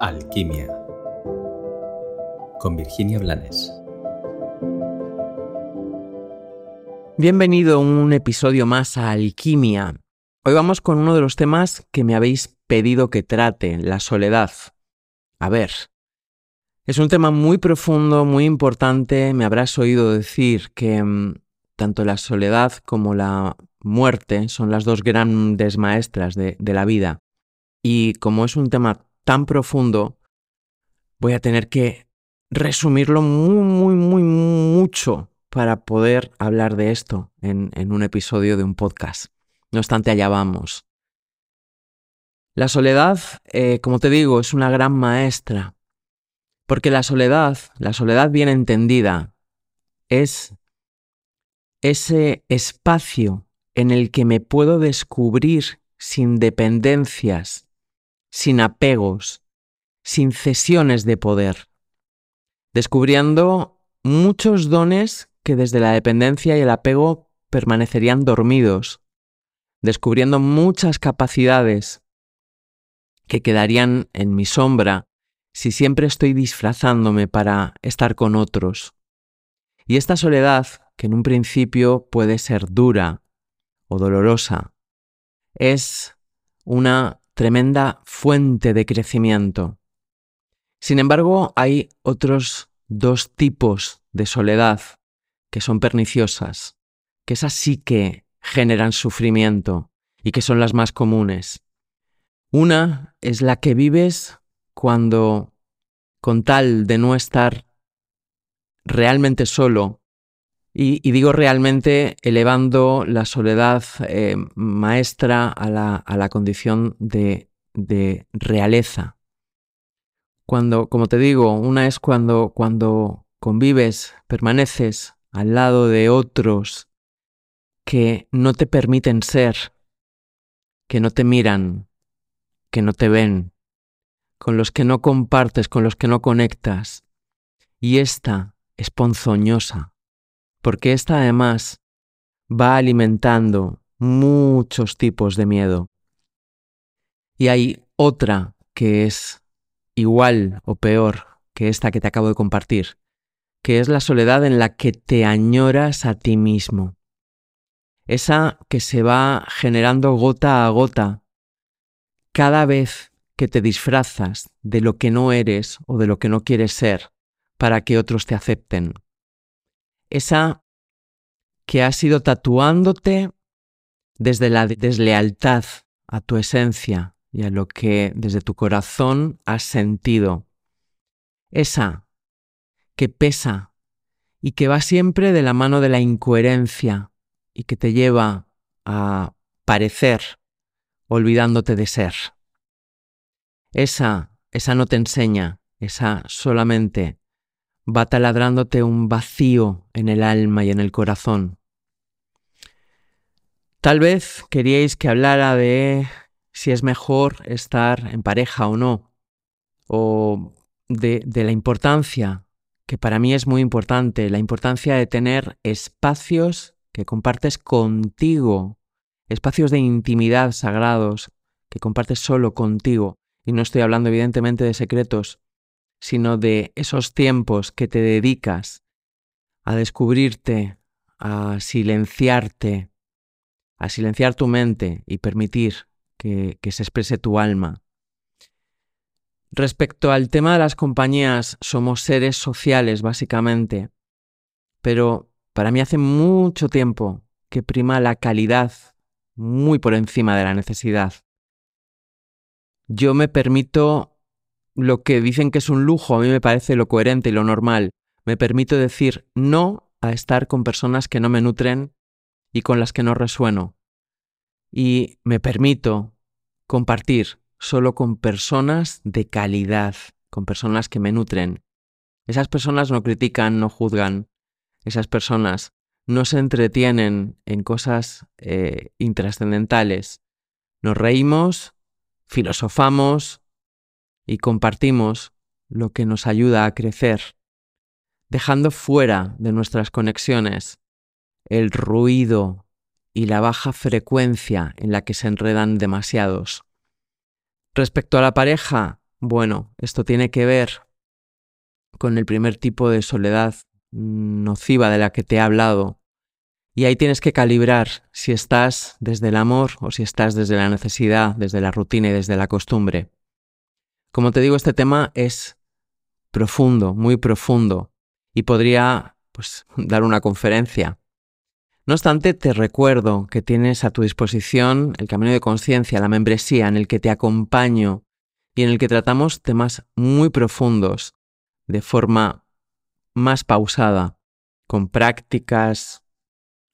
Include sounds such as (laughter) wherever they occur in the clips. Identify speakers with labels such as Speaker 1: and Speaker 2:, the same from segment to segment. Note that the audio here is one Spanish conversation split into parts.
Speaker 1: Alquimia con Virginia Blanes.
Speaker 2: Bienvenido a un episodio más a Alquimia. Hoy vamos con uno de los temas que me habéis pedido que trate, la soledad. A ver, es un tema muy profundo, muy importante. Me habrás oído decir que mm, tanto la soledad como la muerte son las dos grandes maestras de, de la vida. Y como es un tema tan profundo, voy a tener que resumirlo muy, muy, muy, mucho para poder hablar de esto en, en un episodio de un podcast. No obstante, allá vamos. La soledad, eh, como te digo, es una gran maestra, porque la soledad, la soledad bien entendida, es ese espacio en el que me puedo descubrir sin dependencias, sin apegos, sin cesiones de poder, descubriendo muchos dones que desde la dependencia y el apego permanecerían dormidos, descubriendo muchas capacidades que quedarían en mi sombra si siempre estoy disfrazándome para estar con otros. Y esta soledad, que en un principio puede ser dura o dolorosa, es una tremenda fuente de crecimiento. Sin embargo, hay otros dos tipos de soledad que son perniciosas, que esas sí que generan sufrimiento y que son las más comunes. Una es la que vives cuando, con tal de no estar realmente solo, y, digo realmente elevando la soledad eh, maestra a la, a la condición de, de, realeza. Cuando, como te digo, una es cuando, cuando convives, permaneces al lado de otros que no te permiten ser, que no te miran, que no te ven, con los que no compartes, con los que no conectas. Y esta es ponzoñosa, porque esta además va alimentando muchos tipos de miedo. Y hay otra que es igual o peor que esta que te acabo de compartir, que es la soledad en la que te añoras a ti mismo. Esa que se va generando gota a gota cada vez que te disfrazas de lo que no eres o de lo que no quieres ser para que otros te acepten esa que has ido tatuándote desde la deslealtad a tu esencia y a lo que desde tu corazón has sentido. Esa que pesa y que va siempre de la mano de la incoherencia y que te lleva a parecer olvidándote de ser. Esa, esa no te enseña, esa solamente va taladrándote un vacío en el alma y en el corazón. Tal vez queríais que hablara de si es mejor estar en pareja o no, o de, de la importancia, que para mí es muy importante, la importancia de tener espacios que compartes contigo, espacios de intimidad sagrados que compartes solo contigo. Y no estoy hablando evidentemente de secretos, sino de esos tiempos que te dedicas a descubrirte, a silenciarte, a silenciar tu mente y permitir que, se exprese tu alma. Respecto al tema de las compañías, somos seres sociales básicamente, pero para mí hace mucho tiempo que prima la calidad muy por encima de la necesidad. Yo me permito lo que dicen que es un lujo a mí me parece lo coherente y lo normal. Me permito decir no a estar con personas que no me nutren y con las que no resueno. Y me permito compartir solo con personas de calidad, con personas que me nutren. Esas personas no critican, no juzgan. Esas personas no se entretienen en cosas eh, intrascendentales. Nos reímos, filosofamos, y compartimos lo que nos ayuda a crecer, dejando fuera de nuestras conexiones el ruido y la baja frecuencia en la que se enredan demasiados. Respecto a la pareja, Bueno, esto tiene que ver con el primer tipo de soledad nociva de la que te he hablado. Y ahí tienes que calibrar si estás desde el amor o si estás desde la necesidad, desde la rutina y desde la costumbre. Como te digo, este tema es profundo, muy profundo, y podría pues, (laughs) dar una conferencia. No obstante, te recuerdo que tienes a tu disposición el Camino de Conciencia, la membresía en el que te acompaño y en el que tratamos temas muy profundos de forma más pausada, con prácticas,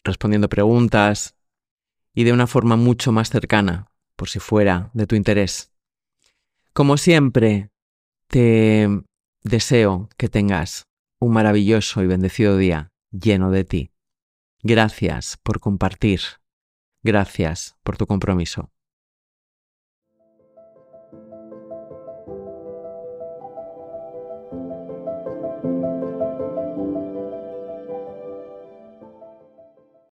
Speaker 2: respondiendo preguntas y de una forma mucho más cercana, por si fuera de tu interés. Como siempre, te deseo que tengas un maravilloso y bendecido día lleno de ti. Gracias por compartir. Gracias por tu compromiso.